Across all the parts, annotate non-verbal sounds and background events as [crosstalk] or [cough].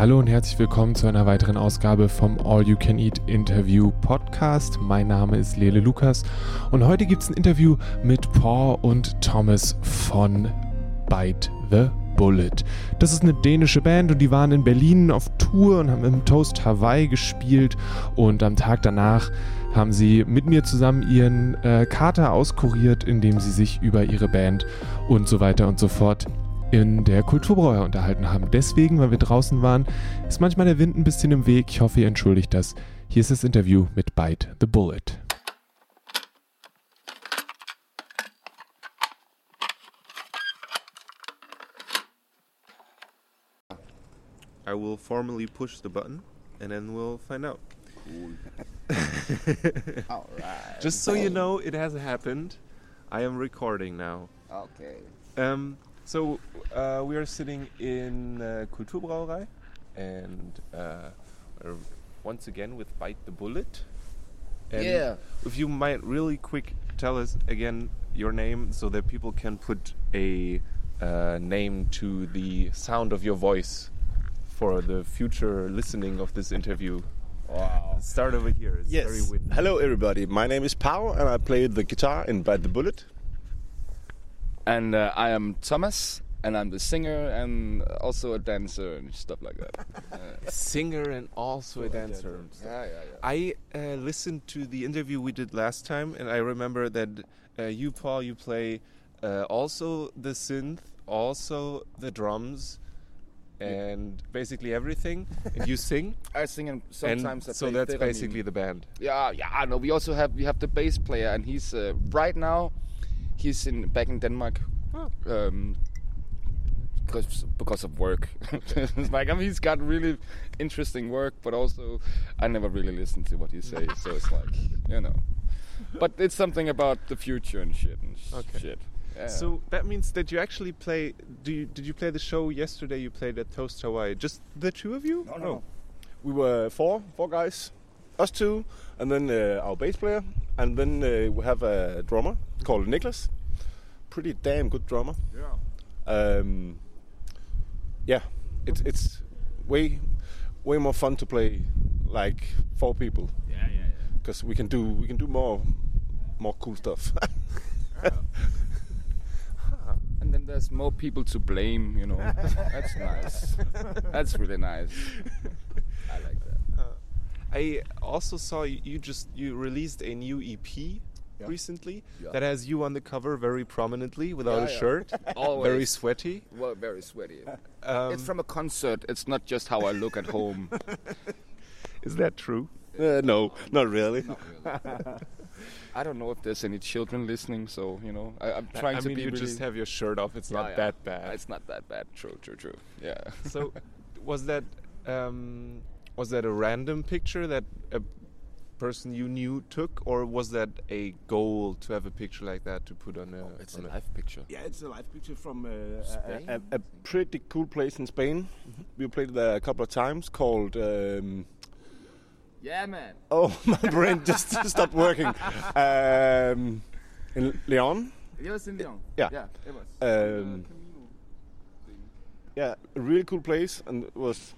Hallo und herzlich willkommen zu einer weiteren Ausgabe vom All You Can Eat Interview Podcast. Mein Name ist Lele Lukas und heute gibt es ein Interview mit Paul und Thomas von Bite the Bullet. Das ist eine dänische Band und die waren in Berlin auf Tour und haben im Toast Hawaii gespielt und am Tag danach haben sie mit mir zusammen ihren äh, Kater auskuriert, indem sie sich über ihre Band und so weiter und so fort in der Kulturbrauer unterhalten haben. Deswegen, weil wir draußen waren, ist manchmal der Wind ein bisschen im Weg. Ich hoffe, ihr entschuldigt das. Hier ist das Interview mit Bite the Bullet. I will formally push the button and then we'll find out. [laughs] All right. Just so you know, it has happened. I am recording now. Okay. Um, so uh, we are sitting in uh, Kulturbrauerei and uh, once again with Bite the Bullet. And Yeah. If you might really quick tell us again your name so that people can put a uh, name to the sound of your voice for the future listening of this interview. Wow. Start over here. It's Yes. windy. Hello, everybody. My name is Paul, and I play the guitar in Bite the Bullet. And uh, I am Thomas, and I'm the singer and also a dancer and stuff like that. [laughs] Singer and also a dancer. yeah, yeah, yeah. I uh, listened to the interview we did last time, and I remember that uh, you, Paul, you play uh, also the synth, also the drums, and basically everything, and you sing. [laughs] I sing and sometimes I and so that's theremin. basically the band. Yeah, yeah. No, we also have we have the bass player, and he's uh, right now he's in back in Denmark. Um, because because of work, it's [laughs] like I mean, he's got really interesting work, but also I never really listen to what he says, so it's like you know. But it's something about the future and shit and sh- Okay. shit. Yeah. So that means that you actually play. Do you, did you play the show yesterday? You played at Toast Hawaii. Just the two of you? No, no. We were four, four guys, us two, and then uh, our bass player, and then uh, we have a drummer called Nicholas. Pretty damn good drummer. yeah. Um, yeah, it's it's way way more fun to play like four people Yeah, yeah, yeah. because we can do we can do more more cool stuff. [laughs] And then there's more people to blame, you know. [laughs] That's nice. That's really nice. I like that. I also saw you, you just you released a new EP recently Yeah. that has you on the cover very prominently without Yeah, a yeah. shirt, [laughs] Always. very sweaty. Well, very sweaty. Um, it's from a concert. It's not just how I look at home. [laughs] is that true? uh, no, not really. [laughs] I don't know if there's any children listening, so you know, I, I'm I- trying I to mean, be you really. just have your shirt off. It's Yeah, not yeah. that bad. It's not that bad. True, true, true. Yeah. so, was that um, was that a random picture that a person you knew took, or was that a goal to have a picture like that to put on a? Oh, it's a on live picture. Yeah, it's a live picture from uh, Spain? a, a, a pretty cool place in Spain. We played there a couple of times called. Um, Yeah, man. oh, [laughs] my brain just [laughs] stopped working. Um, in Leon. It was in Leon. Yeah. Yeah, it was. Um, yeah, a really cool place, and it was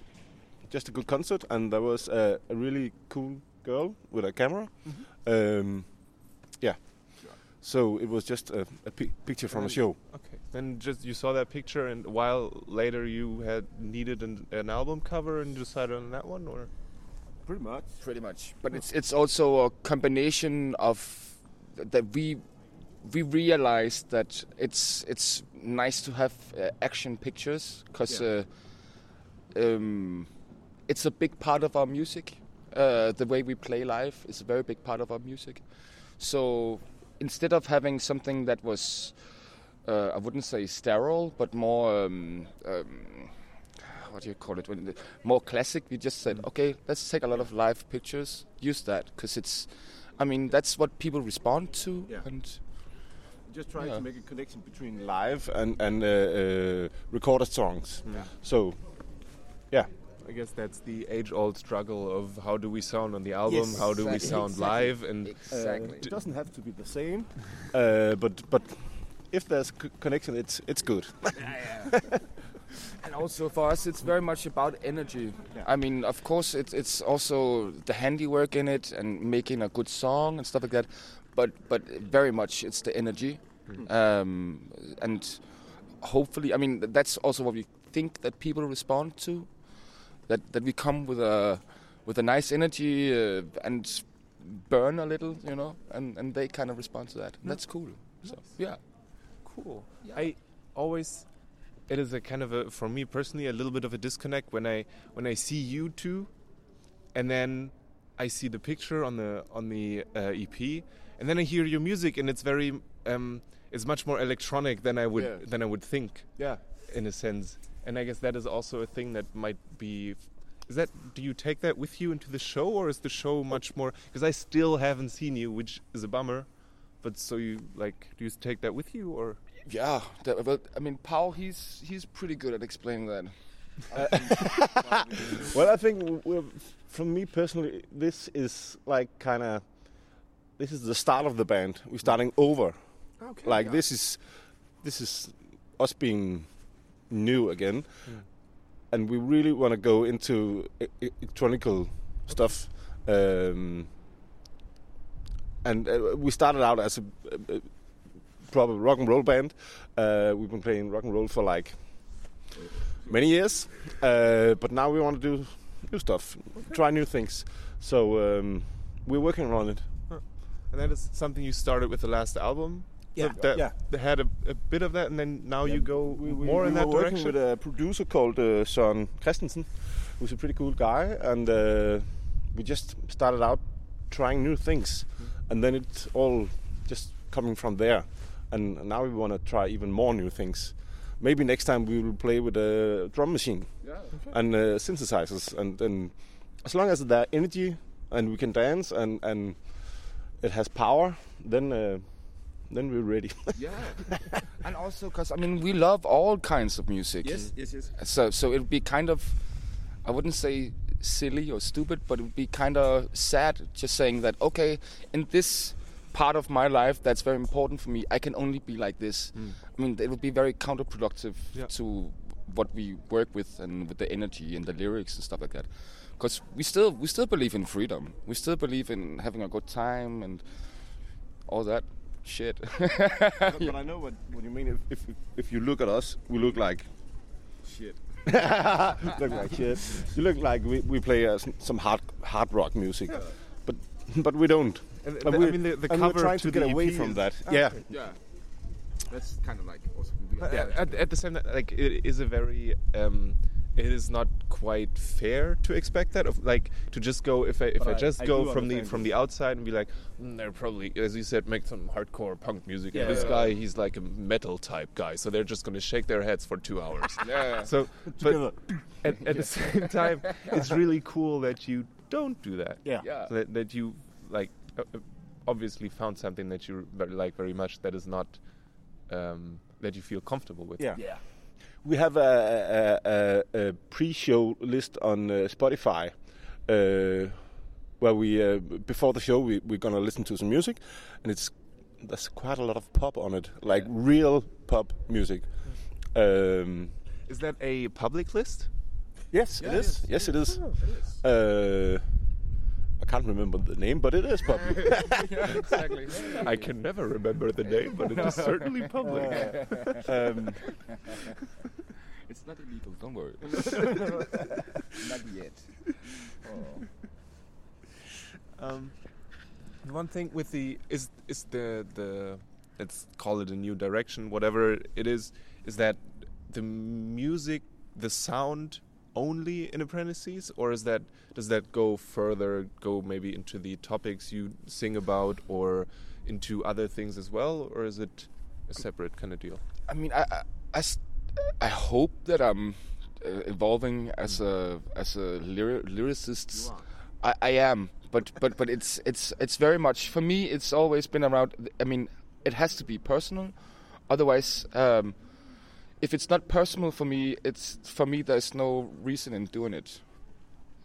just a good concert. And there was a, a really cool girl with a camera. Um, yeah. So it was just a, a pi- picture from a show. Okay. Then just you saw that picture, and a while later you had needed an, an album cover and you decided on that one, or Pretty much. pretty much but it's it's also a combination of that we we realized that it's it's nice to have uh, action pictures because uh, um, it's a big part of our music uh, the way we play live is a very big part of our music so instead of having something that was uh, I wouldn't say sterile but more um, um, what do you call it? More classic. We just said, okay, let's take a lot of live pictures, use that because it's, I mean, that's what people respond to, Yeah. and Just trying Yeah. to make a connection between live and and uh, uh, recorded songs. Yeah. So, yeah, I guess that's the age-old struggle of how do we sound on the album, Yes, how do we sound Exactly. live, and exactly. it doesn't have to be the same, [laughs] uh, but but if there's c- connection, it's it's good. [laughs] and also for us, it's very much about energy. I mean, of course, it's it's also the handiwork in it and making a good song and stuff like that. But but very much it's the energy, um, and hopefully, I mean, that's also what we think that people respond to. That that we come with a with a nice energy uh, and burn a little, you know, and and they kind of respond to that. That's cool. So yeah. Cool. I always it is a kind of a for me personally a little bit of a disconnect when I when I see you two, and then I see the picture on the on the uh, EP, and then I hear your music, and it's very um, it's much more electronic than I would Yeah. than I would think Yeah. in a sense. And I guess that is also a thing that might be. Is that do you take that with you into the show, or is the show much more? Because I still haven't seen you, which is a bummer. But so you like, do you take that with you, or Yeah, that, but I mean, Paul, he's he's pretty good at explaining that. [laughs] Well, I think we're, from me personally, this is like kind of this is the start of the band. We're starting over. okay, Like this is this is us being new again, and we really want to go into electronical stuff. Um, and uh, we started out as a, a, a proper rock and roll band. Uh, we've been playing rock and roll for like many years, uh, but now we want to do new stuff, try new things. So um, we're working on it. And that is something you started with the last album. Yeah, that, that, yeah. had a, a bit of that, and then now you go we, we, more we in were that working direction. with a producer called uh, Søren Christensen, who's a pretty cool guy, and uh, we just started out trying new things, and then it's all just coming from there. And now we want to try even more new things. Maybe next time we will play with a drum machine Yeah. and uh, synthesizers, and, and as long as there energy and we can dance and, and it has power, then uh, then we're ready. [laughs] Yeah. and also, because I mean, we love all kinds of music. yes, yes. yes. So so it would be kind of, I wouldn't say silly or stupid, but it would be kind of sad just saying that okay, in this part of my life that's very important for me, I can only be like this. Hmm. I mean, it would be very counterproductive Yeah. to what we work with and with the energy and the lyrics and stuff like that. Because we still we still believe in freedom. We still believe in having a good time and all that shit. [laughs] but, but I know what, what you mean. If, if if you look at us, we look like shit. [laughs] look like shit. You look like we, we play uh, some, some hard hard rock music, but but we don't. And And the- we, I mean, the, the and cover we're trying to, to get the away from is- that. Ah, yeah, okay. Yeah. That's kind of like also But at, at, at the same time, like it is a very, um, it is not quite fair to expect that. Of like to just go if I if But I I- just I go do from the from the outside and be like, mm, they're probably as you said make some hardcore punk music. Yeah, and this yeah, guy he's like a metal type guy, so they're just gonna shake their heads for two hours. [laughs] Yeah. so, but at, at the [laughs] same time, it's really cool that you don't do that. yeah, yeah. So that, that you like uh, uh, obviously found something that you very, like very much that is not um, that you feel comfortable with. yeah. We have a, a, a, a pre-show list on uh, Spotify, uh, where we uh, before the show we, we're gonna listen to some music, and it's there's quite a lot of pop on it, like real pop music. Um, Is that a public list? yes, Yeah, it is. yes, Yes, it is. It is. Uh, I can't remember the name, but it is [laughs] public. yeah, exactly. [laughs] I can never remember the name, but it is certainly public. um, [laughs] It's not illegal, don't worry. not yet. Oh. Um, one thing with the is is the the let's call it a new direction, whatever it is, is that the music, the sound only in apprentices, or is that does that go further, go maybe into the topics you sing about, or into other things as well, or is it a separate kind of deal? I mean, I I hope that I'm uh, evolving as a as a lyri- lyricist. I, I am, but but but it's it's it's very much for me. It's always been around. I mean, it has to be personal, otherwise. Um, if it's not personal for me, it's for me. There's no reason in doing it,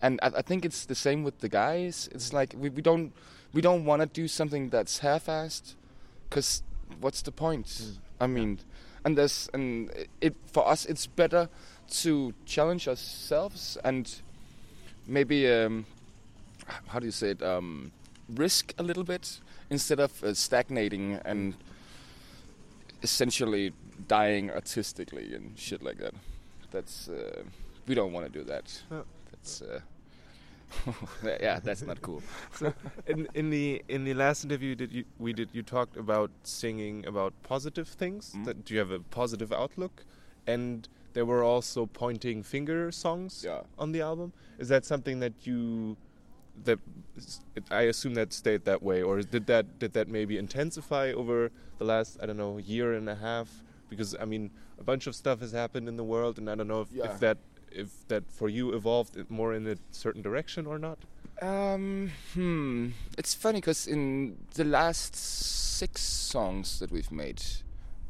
and I, I think it's the same with the guys. It's like we, we don't we don't want to do something that's half-assed, because what's the point? I mean, and there's and it for us it's better to challenge ourselves and maybe um, how do you say it um, risk a little bit instead of uh, stagnating and essentially dying artistically and shit like that. That's uh, we don't want to do that. No. That's uh, [laughs] yeah, that's not cool. so in in the in the last interview that you we did, you talked about singing about positive things. Mm. That do you have a positive outlook? And there were also pointing finger songs Yeah. on the album. Is that something that you that I assume that stayed that way, or did that did that maybe intensify over the last I don't know year and a half? Because I mean, a bunch of stuff has happened in the world, and I don't know if, Yeah. if that if that for you evolved more in a certain direction or not. Um, hmm. It's funny because in the last six songs that we've made,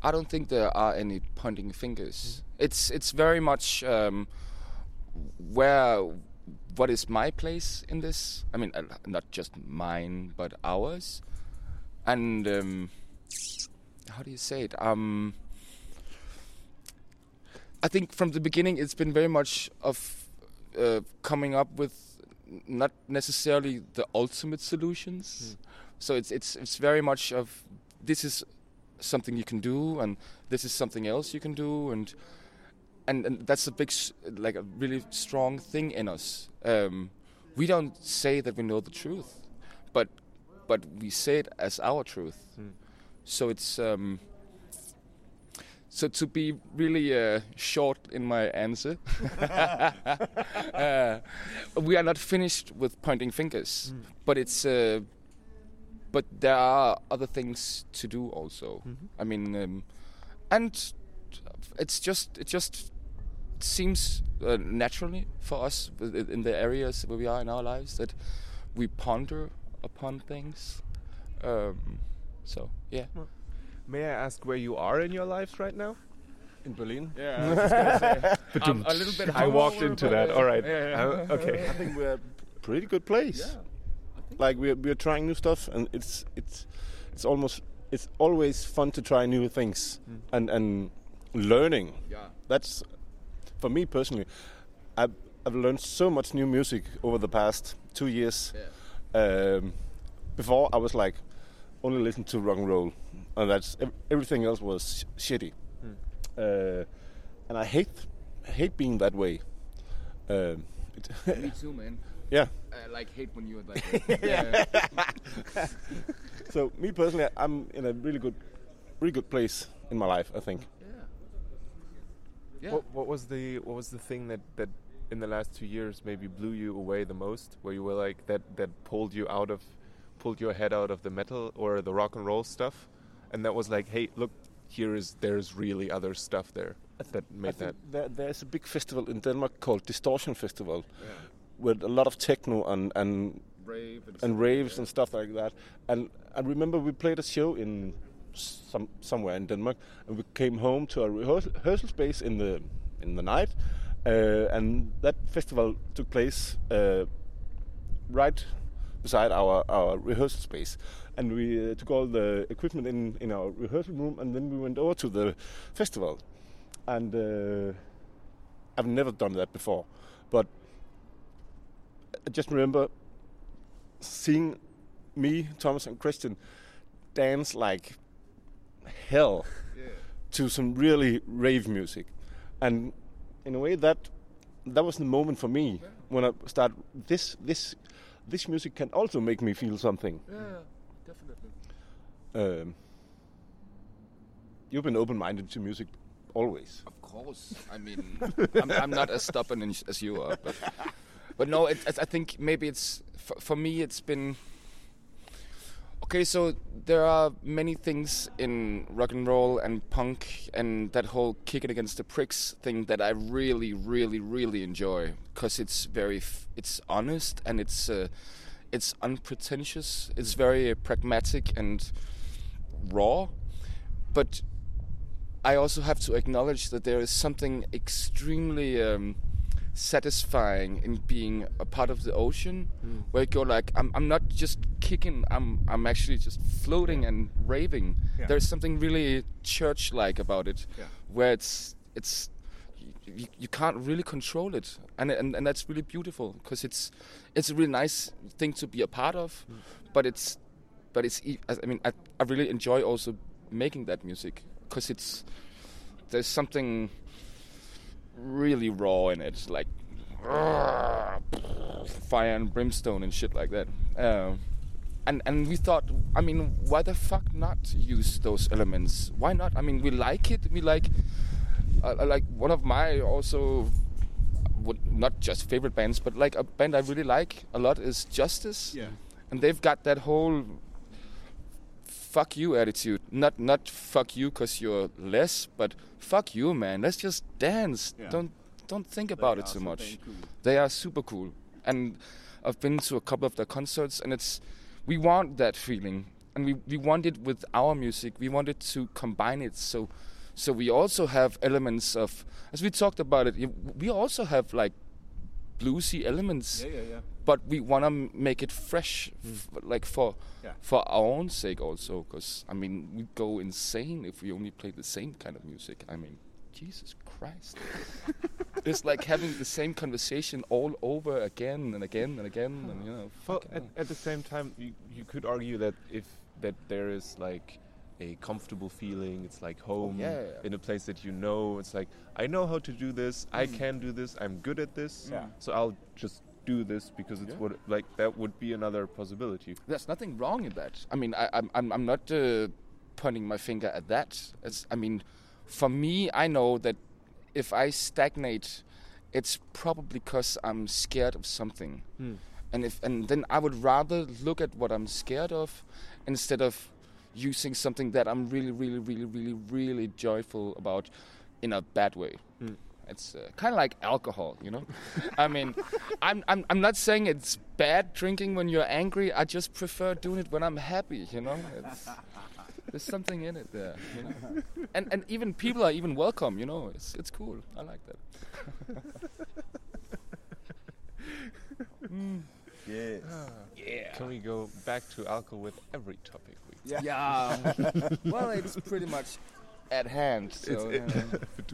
I don't think there are any pointing fingers. It's it's very much um, where what is my place in this? I mean, uh, not just mine, but ours. And um, how do you say it? Um, I think from the beginning, it's been very much of uh, coming up with not necessarily the ultimate solutions. So it's it's it's very much of this is something you can do, and this is something else you can do, and and, and that's a big like a really strong thing in us. Um, we don't say that we know the truth, but but we say it as our truth. Hmm. So it's um, so to be really uh, short in my answer, [laughs] uh, we are not finished with pointing fingers, Mm. but it's uh, but there are other things to do also. Mhm. I mean, um, and it's just it just seems uh, naturally for us in the areas where we are in our lives that we ponder upon things. Um, so yeah. May I ask where you are in your lives right now? In Berlin. Yeah, [laughs] I'm a little bit. I walked into that. All right. [laughs] yeah, yeah. Uh, okay. I think we're a pretty good place. Yeah, Like we're we're trying new stuff, and it's it's it's almost it's always fun to try new things Mm. and and learning. Yeah. That's for me personally. I've I've learned so much new music over the past two years. Um, before I was like only listen to rock and roll, and that's everything else was shitty. Hmm. Uh, and I hate hate being that way. Um, it [laughs] Me too, man. [laughs] yeah. I like hate when you're like. [laughs] yeah. So me personally, I'm in a really good, really good place in my life. I think. Yeah. What, what was the what was the thing that that in the last two years maybe blew you away the most? Where you were like that that pulled you out of pulled your head out of the metal or the rock and roll stuff, and that was like, hey, look, here is there's really other stuff there that made that. there, there's a big festival in Denmark called Distortion Festival, with a lot of techno and and Brave and, and raves and stuff like that. And I remember we played a show in some somewhere in Denmark, and we came home to a rehearsal, rehearsal space in the in the night, uh, and that festival took place uh, right beside our our rehearsal space. And we uh, took all the equipment in in our rehearsal room, and then we went over to the festival. And uh, I've never done that before, but I just remember seeing me, Thomas, and Christian dance like hell to some really rave music, and in a way that that was the moment for me when I start this this this music can also make me feel something. Yeah, definitely. Um, you've been open-minded to music always. Of course. I mean, I'm, I'm not as stubborn as you are, but but no, it, I think maybe it's for, for me. It's been okay. So there are many things in rock and roll and punk and that whole kicking against the pricks thing that I really, really, really enjoy because it's very, f- it's honest and it's uh, it's unpretentious. It's very pragmatic and raw, but I also have to acknowledge that there is something extremely um, satisfying in being a part of the ocean, where you go like, I'm, I'm not just kicking, I'm, I'm actually just floating and raving. Yeah. There's something really church-like about it, Yeah. where it's, it's, you, you can't really control it, and and, and that's really beautiful because it's, it's a really nice thing to be a part of, but it's, but it's, I mean, I, I really enjoy also making that music because it's, there's something really raw in it, like fire and brimstone and shit like that. Um, and and we thought, I mean, why the fuck not use those elements? Why not? I mean, we like it. We like, uh, like one of my also, would not just favorite bands, but like a band I really like a lot is Justice. Yeah. And they've got that whole fuck you attitude. Not not fuck you because you're less, but fuck you, man. Let's just dance. Yeah. Don't don't think about it too much. They are super cool, and I've been to a couple of their concerts, and it's we want that feeling, and we we want it with our music. We wanted to combine it so. So we also have elements of, as we talked about it, we also have like bluesy elements Yeah, yeah, yeah. but we want to make it fresh, like for Yeah. for our own sake also. Because I mean, we go insane if we only play the same kind of music. I mean, Jesus Christ, [laughs] it's like having the same conversation all over again and again and again, and you know. Well, at, at the same time, you, you could argue that if that there is like a comfortable feeling, it's like home Oh, yeah, yeah, in a place that you know. It's like I know how to do this. I Mm. can do this. I'm good at this. Yeah. So I'll just do this because it's Yeah. what like that would be another possibility. There's nothing wrong in that. I mean, I, I'm I'm I'm not uh, pointing my finger at that. It's, I mean, for me, I know that if I stagnate, it's probably because I'm scared of something. and if and then I would rather look at what I'm scared of instead of using something that I'm really, really, really, really, really joyful about in a bad way. Hmm. It's uh, kind of like alcohol, you know. I mean, [laughs] I'm, I'm I'm not saying it's bad drinking when you're angry. I just prefer doing it when I'm happy, you know. It's, there's something in it there, you know. [laughs] And and even people are even welcome, you know. It's it's cool. I like that. [laughs] Yes. Yeah. Can we go back to alcohol with every topic we Yeah. Yeah. [laughs] well, it's pretty much at hand. So, It's- it-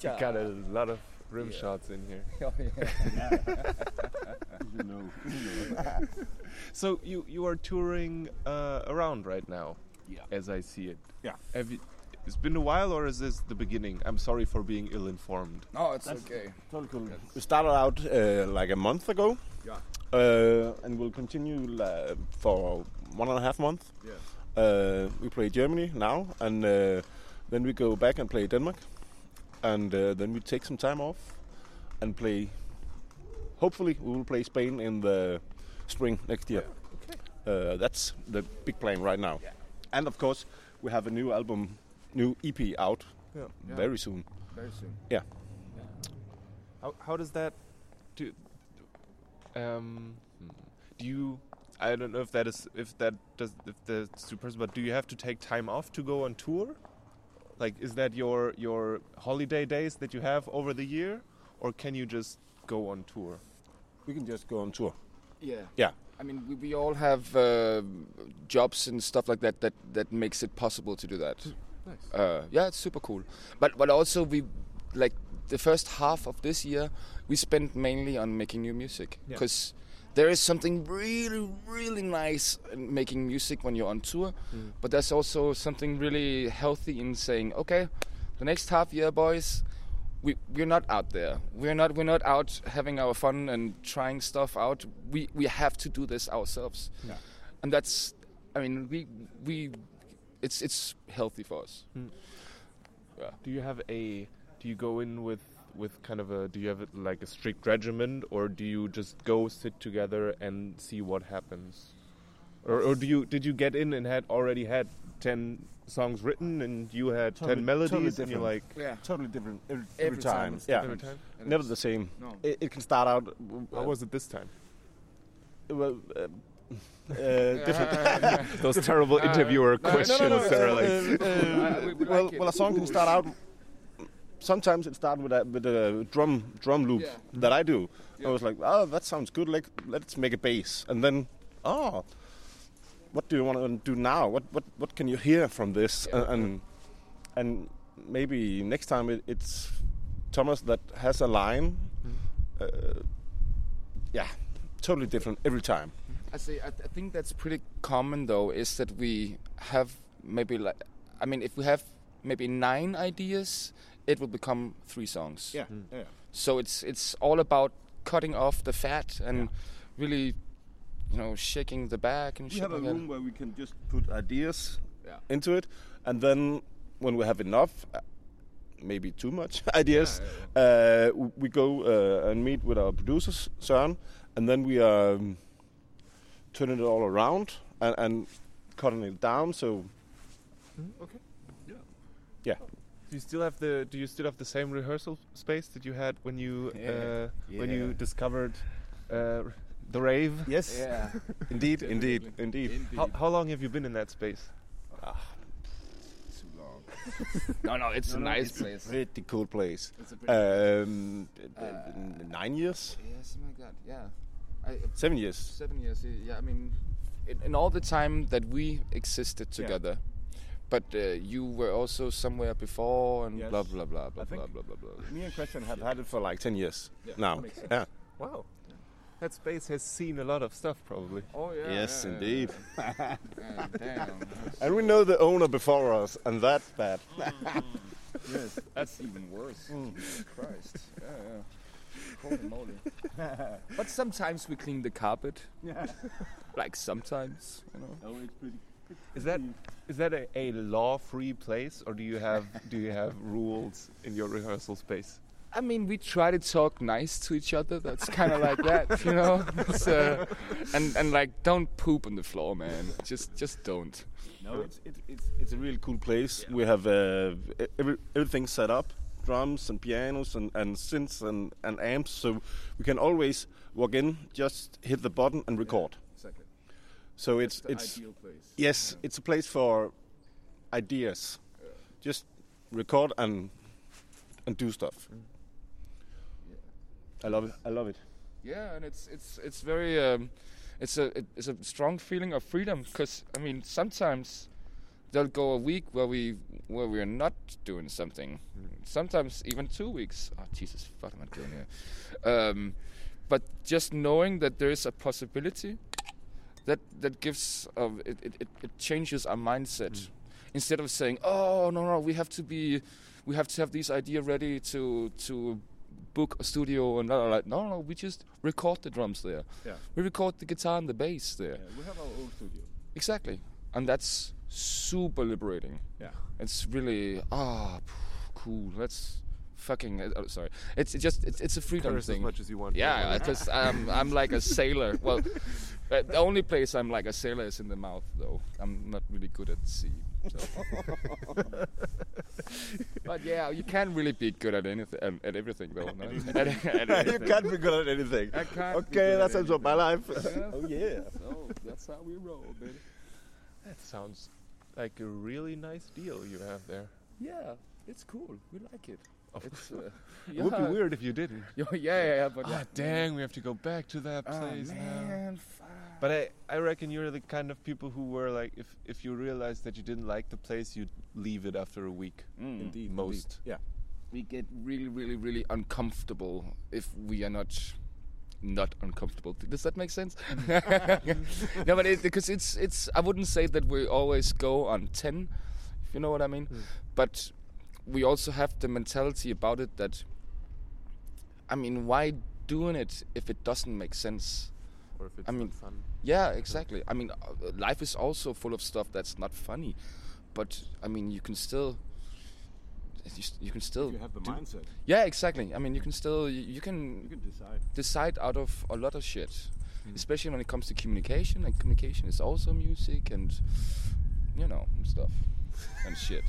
yeah. [laughs] got a lot of rim Yeah. shots in here. [laughs] Oh, yeah. you know. So you you are touring uh, around right now, Yeah. as I see it. Yeah. Have you? It's been a while, or is this the beginning? I'm sorry for being ill-informed. No, it's That's- okay. Totally cool. We started out uh, like a month ago. Yeah. Uh, and we'll continue uh, for one and a half month. Yeah. Uh, we play Germany now, and uh, then we go back and play Denmark, and uh, then we take some time off and play. Hopefully, we will play Spain in the spring next year. Uh, that's the big plan right now. And of course, we have a new album, new EP out Yeah. very soon. Very soon. Yeah. How how does that do? Um, hmm. do you? I don't know if that is if that does if that's too personal, but do you have to take time off to go on tour? Like, is that your your holiday days that you have over the year, or can you just go on tour? We can just go on tour. Yeah. Yeah. I mean, we, we all have uh, jobs and stuff like that, that that makes it possible to do that. Nice. Uh, yeah, it's super cool. But but also we like the first half of this year we spent mainly on making new music Yeah. There is something really really nice in making music when you're on tour, Mm. but there's also something really healthy in saying, okay, the next half year, boys. We, we're not out there. We're not. We're not out having our fun and trying stuff out. We we have to do this ourselves, Yeah. and that's. I mean, we we. It's it's healthy for us. Yeah. Do you have a? Do you go in with with kind of a? Do you have like a strict regimen, or do you just go sit together and see what happens? Or, or do you did you get in and had already had ten songs written and you had Totally- ten melodies totally and you're different. like Yeah. Totally different every, Every time it's yeah, every time? never the same. No. It, it can start out. How was it this time? well, uh, [laughs] uh, different. [laughs] Those terrible interviewer no, no, no, questions no, that are uh, like. uh, Uh, we- we well, like it. well, a song can start out sometimes it started with a with a drum drum loop Yeah. that I do. Yeah. I was like, oh, that sounds good. Like, let's make a bass, and then, oh, what do you want to do now? What what what can you hear from this? Yeah. And, and maybe next time it, it's Thomas that has a line. Mm-hmm. Uh, yeah, totally different every time. I say I, I think that's pretty common though. Is that we have maybe like I mean if we have maybe nine ideas, it will become three songs. yeah. Yeah. So it's it's all about cutting off the fat and Yeah. really, you know, shaking the back and We have a like that. room where we can just put ideas Yeah. into it, and then when we have enough, uh, maybe too much [laughs] ideas, Uh, we go uh, and meet with our producers, Søren, and then we are um, turning it all around and, and cutting it down. So Okay. Yeah, yeah, Do you still have the Do you still have the same rehearsal space that you had when you Yeah. uh, when you discovered uh, the rave? yes, Yeah. [laughs] indeed, indeed, indeed. How, how long have you been in that space? Too long. [laughs] no, no, it's a nice place. Pretty cool place. It's a pretty Um, Uh, nine years, yeah, something like that. Yeah. I, seven years. Seven years. Yeah, I mean, in, in all the time that we existed Yeah. Together. But uh, you were also somewhere before, and Yes. blah blah blah blah I blah blah blah blah. Me and Christian have had it for like ten years Yeah, now. makes sense. Yeah. Wow. That space has seen a lot of stuff, probably. Oh yeah. Yes, yeah, indeed. Yeah, yeah. Yeah, damn. And we know the owner before us, and that's bad. yes, that's even worse. Jesus Christ. Yeah, yeah. Holy moly. [laughs] but sometimes we clean the carpet. Yeah. like sometimes, you know. Oh, it's pretty. Is that is that a, a law-free place, or do you have do you have [laughs] rules in your rehearsal space? I mean, we try to talk nice to each other. That's kind of like that, [laughs] you know. It's, uh, and and like, don't poop on the floor, man. Just just don't. No, it's it, it's it's a really cool place. We have uh, every, everything set up, drums and pianos and, and synths and, and amps, so we can always walk in, just hit the button and record. Exactly. So it's it's place. yes, it's a place for ideas. Just record and and do stuff. I love it. I love it. Yeah, and it's it's it's very um, it's a it, it's a strong feeling of freedom because I mean sometimes there'll go a week where we where we're not doing something. Sometimes even two weeks. Oh Jesus, what am I doing here? Um, but just knowing that there is a possibility that that gives uh, it, it, it it changes our mindset instead of saying oh no no we have to be we have to have this idea ready to to book a studio and blah, blah, blah. no no we just record the drums there Yeah. we record the guitar and the bass there we have our own studio. exactly and that's super liberating Yeah. it's really ah cool let's fucking uh, oh, sorry it's just it's, it's a freedom Curse as much as you want. yeah, I just um, I'm like a sailor. [laughs] Well, uh, the only place I'm like a sailor is in the mouth, though. I'm not really good at sea. So. [laughs] but yeah, you can't really be good at anything at, at everything, though. No? [laughs] At- at you can't be good at anything. I can't Okay, good that sounds like my life. Yeah. oh yeah. So that's how we roll, baby. That sounds like a really nice deal you have there. Yeah, it's cool. We like it. Of It's, uh, [laughs] It would be weird if you didn't. [laughs] Yeah, yeah, yeah. But Ah, yeah. dang, we have to go back to that Oh, place now. fuck. But I, I reckon you're the kind of people who were like, if, if you realized that you didn't like the place, you'd leave it after a week. Mm. Indeed. Most. Yeah. we get really, really, really uncomfortable if we are not not uncomfortable. Does that make sense? [laughs] no, but it, because it's it's. I wouldn't say that we always go on ten, if you know what I mean. But we also have the mentality about it that. I mean, why doing it if it doesn't make sense? Or if it's I mean, not fun. Yeah, exactly. I mean, uh, life is also full of stuff that's not funny, but I mean, you can still. You, you can still You have the do- mindset. yeah, exactly. I mean, you can still you, you can You can decide. decide out of a lot of shit, especially when it comes to communication. And communication is also music and you know and stuff and shit.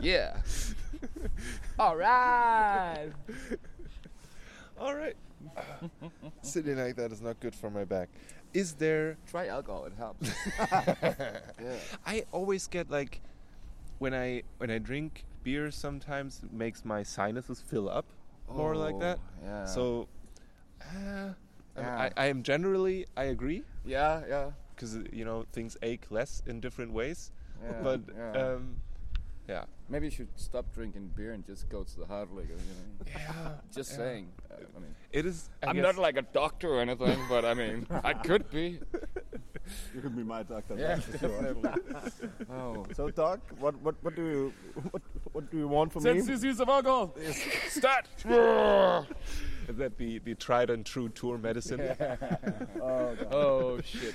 yeah. All right. All right. Sitting like that is not good for my back. Is there? Try alcohol; it helps. [laughs] yeah. I always get like, when I when I drink beer sometimes it makes my sinuses fill up more like that. Oh, Yeah. So, uh, Yeah. I, I am generally I agree yeah, yeah. because you know things ache less in different ways. Yeah but yeah. um, yeah, maybe you should stop drinking beer and just go to the hard liquor. You know? yeah, [laughs] Just yeah. saying. Uh, I mean, It is. I I'm not like a doctor or anything, but I mean, I could be. [laughs] You could be my doctor. Yeah, for sure. definitely. [laughs] oh. So, Doc, what what what do you what what do you want from me? cc's of alcohol. Start. Is that the, the tried and true tour medicine? [laughs] Oh, God. oh shit.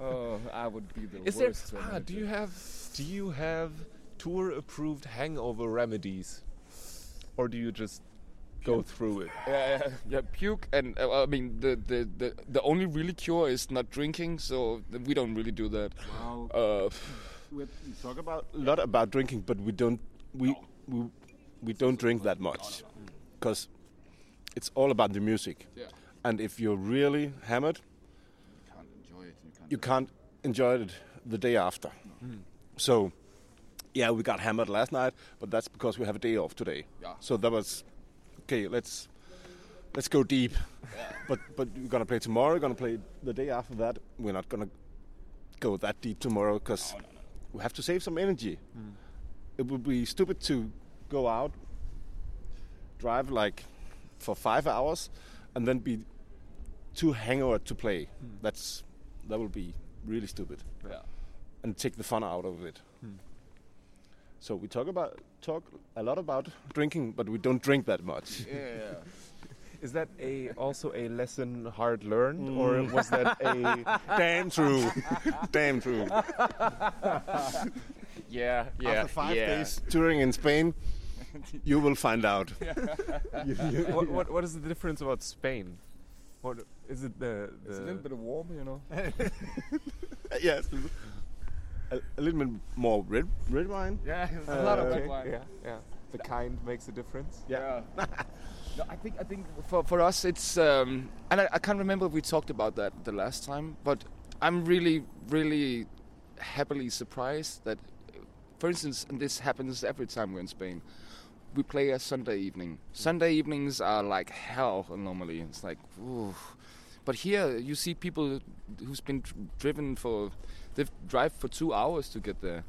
Oh, I would be the Is there? worst. Ah, do you have do you have tour approved hangover remedies, or do you just go through it? [laughs] Yeah, yeah, yeah, puke and uh, I mean the, the, the, the only really cure is not drinking, so we don't really do that. Wow. Uh, We talk about a lot about drinking, but we don't we we, we don't drink that much because it's all about the music. yeah, And if you're really hammered, can't enjoy it. You can't. you can't enjoy it the day after. Hmm. So, yeah, we got hammered last night, but that's because we have a day off today. Yeah. So that was okay. Let's let's go deep. But but we're gonna play tomorrow. We're gonna play the day after that. We're not gonna go that deep tomorrow because we have to save some energy. Hmm. It would be stupid to go out, drive like for five hours, and then be too hangover to play. Hmm. That's that will be really stupid Yeah. and take the fun out of it. Hmm. So we talk about talk a lot about drinking, but we don't drink that much. Yeah. Is that a also a lesson hard learned, mm. or was that a [laughs] Damn true, damn true. [laughs] Yeah. Yeah. After five yeah. days touring in Spain, you will find out. [laughs] You- you- what, what what is the difference about Spain? What is it the, the It's a little bit of warm, you know. [laughs] yes, a, a little bit more red red wine. Yeah, a Uh, lot of okay, red wine. Yeah, yeah. The kind makes a difference. Yeah. [laughs] no, I think I think for for us it's um, and I, I can't remember if we talked about that the last time, but I'm really really happily surprised that, for instance, and this happens every time we're in Spain. We play a Sunday evening. Sunday evenings are like hell normally. It's like, ooh. but here you see people who's been dr- driven for, they've drive for two hours to get there,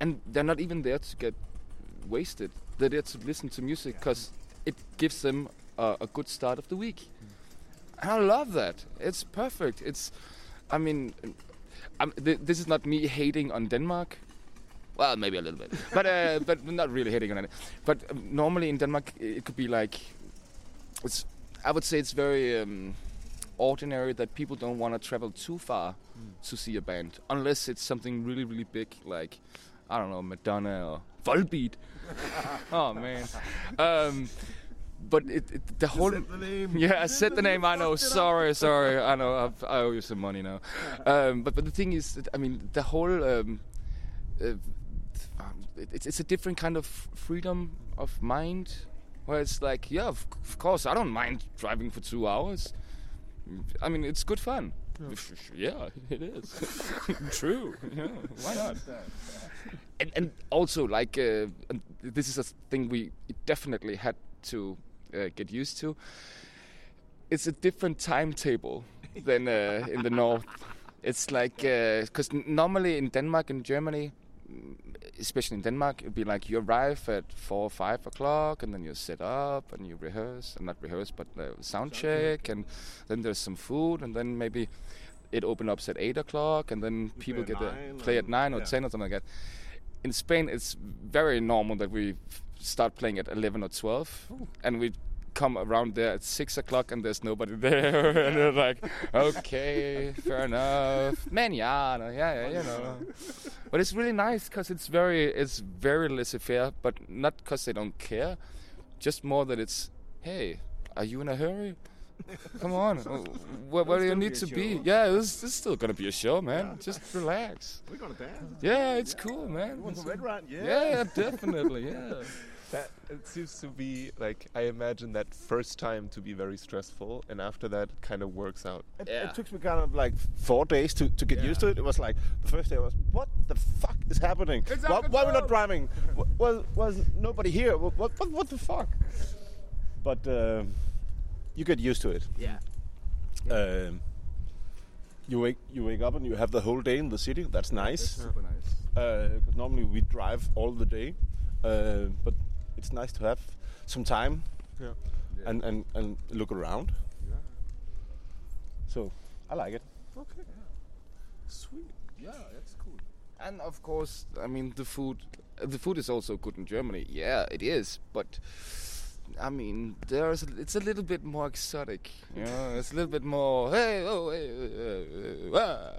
and they're not even there to get wasted. They're there to listen to music because it gives them a, a good start of the week. And I love that. It's perfect. It's, I mean, I'm, th- this is not me hating on Denmark. Well, maybe a little bit, but uh, [laughs] but not really hitting on it. But um, normally in Denmark, it could be like, it's. I would say it's very um, ordinary that people don't want to travel too far to see a band, unless it's something really really big, like I don't know Madonna or Volbeat. [laughs] oh man. Um, but it, it, the whole [laughs] yeah, I said the name. I know. Sorry, sorry. I know. I've, I owe you some money now. Um, but but the thing is, that, I mean, the whole um, uh, um, it's it's a different kind of freedom of mind, where it's like, yeah, of, of course, I don't mind driving for two hours. I mean, it's good fun. Yeah, [laughs] it is. [laughs] True. Yeah, why not? and, and also like uh, this is a thing we definitely had to uh, get used to. It's a different timetable than uh, in the [laughs] north. It's like because normally in Denmark and Germany, especially in Denmark, it'd be like you arrive at four or five o'clock, and then you set up and you rehearse, and not rehearse, but uh, sound check, and then there's some food, and then maybe it opens up at eight o'clock, and then people get to play at nine or yeah. ten or something like that. In Spain, it's very normal that we start playing at eleven or twelve, and we come around there at six o'clock and there's nobody [laughs] there. And they're like okay fair enough. [laughs] Manana yeah, yeah you know. [laughs] But it's really nice because it's very it's very laissez-faire but not because they don't care just more that it's hey are you in a hurry? Come on where, where do you need to show. be yeah this, this is still gonna be a show man. Just relax. We're gonna dance. yeah it's cool man. Red? Yeah. yeah definitely yeah That it seems to be like I imagine that first time to be very stressful, and after that it kind of works out. It, Yeah. it took me kind of like four days to, to get Yeah. used to it. It was like the first day was what the fuck is happening? Why, out why are we not driving? W- Well, was nobody here? What, what, what, what the fuck? But um you get used to it. Yeah. Um, you wake you wake up and you have the whole day in the city. That's nice. That's super nice. Uh, 'cause normally we drive all the day, uh, but it's nice to have some time Yeah. and, and, and look around. Yeah. So I like it. Okay. Sweet. Yeah, that's cool. And of course, I mean the food. The food is also good in Germany. Yeah, it is. But I mean, there's it's a little bit more exotic. You know, [laughs] it's a little bit more. Hey, oh, hey, uh, uh,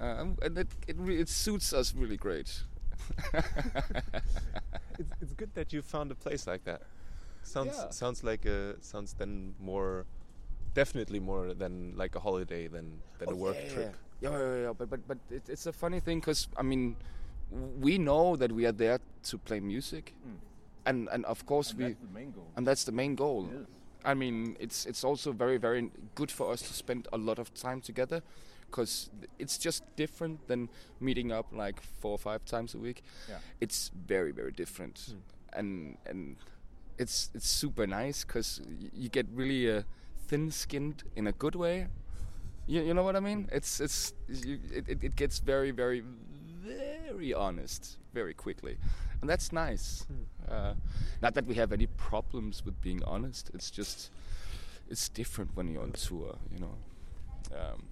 uh, and it it, re- it suits us really great. [laughs] It's, it's good that you found a place like that. Sounds Yeah. sounds like a sounds then more, definitely more than like a holiday than than a oh, work Oh, yeah, trip. Yeah, yeah, yeah, yeah. But but but it, it's a funny thing because I mean, we know that we are there to play music, hmm. and and of course we the main goal. and that's the main goal. I mean, it's it's also very very good for us to spend a lot of time together, because it's just different than meeting up like four or five times a week. Yeah. It's very very different, and and it's it's super nice because you get really uh, thin-skinned in a good way. You, you know what I mean? It's it's you, it, it, it gets very very very honest very quickly, and that's nice. Uh, not that we have any problems with being honest. It's just it's different when you're on tour, you know. Um,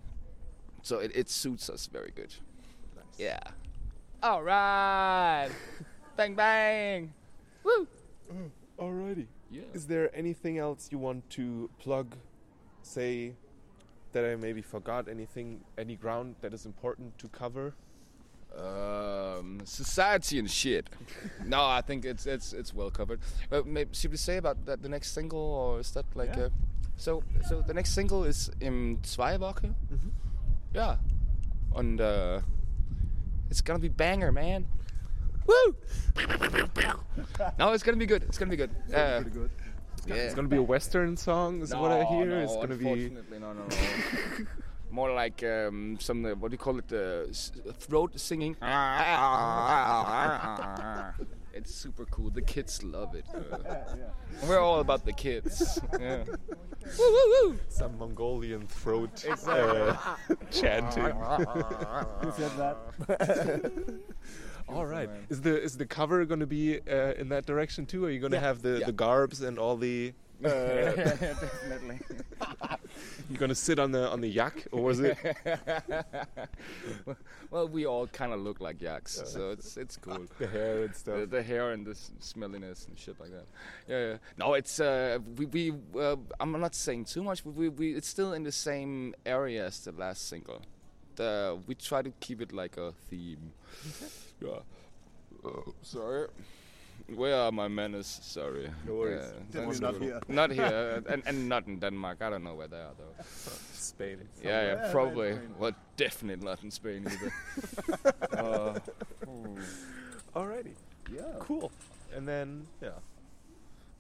so it, it suits us very good. Yeah. All right. [laughs] bang bang. Woo. Mm-hmm. Alrighty. Yeah. Is there anything else you want to plug? Say that I maybe forgot anything, any ground that is important to cover? Um, society and shit. [laughs] no, I think it's it's it's well covered. Uh, but maybe should we say about that the next single, or is that like Yeah. a, so? So the next single is in zwei Wochen. Mm-hmm. Yeah, and uh, it's gonna be banger, man. Woo! [laughs] no, it's gonna be good. It's gonna be good. Uh, Pretty good. yeah. It's gonna be a western song, is what I hear. no, it's gonna be no, no, no. [laughs] More like um, some uh, what do you call it? Uh, throat singing. [laughs] it's super cool. The kids love it. [laughs] We're all about the kids. [laughs] Yeah. woo, woo, woo. some Mongolian throat uh, [laughs] chanting. Who said that? All right. Is the is the cover going to be uh, in that direction too? Are you going to have the, Yeah. the garbs and all the? Uh, [laughs] [laughs] Definitely. you going to sit on the on the yak, or was it? [laughs] well, we all kind of look like yaks, so it's it's cool. the hair and stuff. the, the hair and the smelliness and shit like that. Yeah, yeah. No, it's uh, we we uh, I'm not saying too much. But we, we it's still in the same area as the last single. The we try to keep it like a theme. yeah. Oh, sorry. Where are my manners? Sorry. No worries. Yeah, Definitely [laughs] not here. Not here, and, and not in Denmark. I don't know where they are though. Spain. Yeah, yeah, Yeah, probably. right, Spain. Well, definitely not in Spain either. [laughs] uh, Alrighty. yeah. Cool. And then yeah,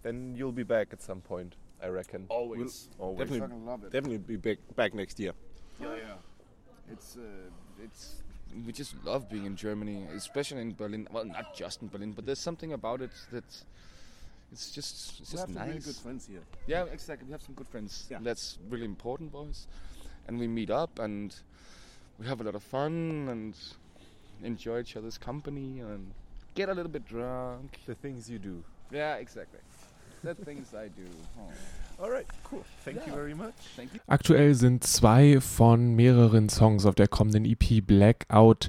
then you'll be back at some point, I reckon. Always. Always. Definitely, love it. definitely be back, back next year. Yeah, yeah. It's uh, it's we just love being in Germany, especially in Berlin. Well, not just in Berlin, but there's something about it that it's just it's We just have some really good friends here. Yeah, exactly. We have some good friends. Yeah. That's really important, boys. And we meet up and we have a lot of fun and enjoy each other's company and get a little bit drunk. The things you do. Yeah, exactly. the things I do. Oh. [laughs] Alright, cool. Thank you Yeah. very much. Thank you. Aktuell sind zwei von mehreren Songs auf der kommenden EP Blackout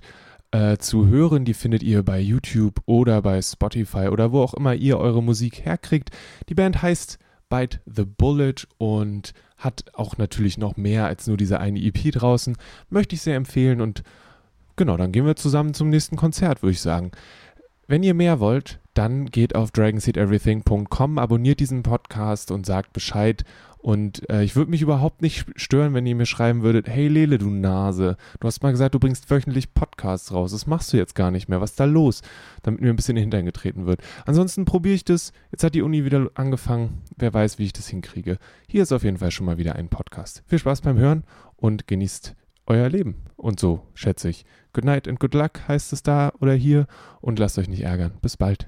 äh, zu hören. Die findet ihr bei YouTube oder bei Spotify oder wo auch immer ihr eure Musik herkriegt. Die Band heißt Bite the Bullet und hat auch natürlich noch mehr als nur diese eine EP draußen. Möchte ich sehr empfehlen und genau, dann gehen wir zusammen zum nächsten Konzert, würde ich sagen. Wenn ihr mehr wollt, dann geht auf dragonseedeverything.com, abonniert diesen Podcast und sagt Bescheid. Und äh, ich würde mich überhaupt nicht stören, wenn ihr mir schreiben würdet, hey Lele, du Nase, du hast mal gesagt, du bringst wöchentlich Podcasts raus. Das machst du jetzt gar nicht mehr. Was ist da los? Damit mir ein bisschen in Hintern getreten wird. Ansonsten probiere ich das. Jetzt hat die Uni wieder angefangen. Wer weiß, wie ich das hinkriege. Hier ist auf jeden Fall schon mal wieder ein Podcast. Viel Spaß beim Hören und genießt euer Leben. Und so, schätze ich. Good night and good luck heißt es da oder hier. Und lasst euch nicht ärgern. Bis bald.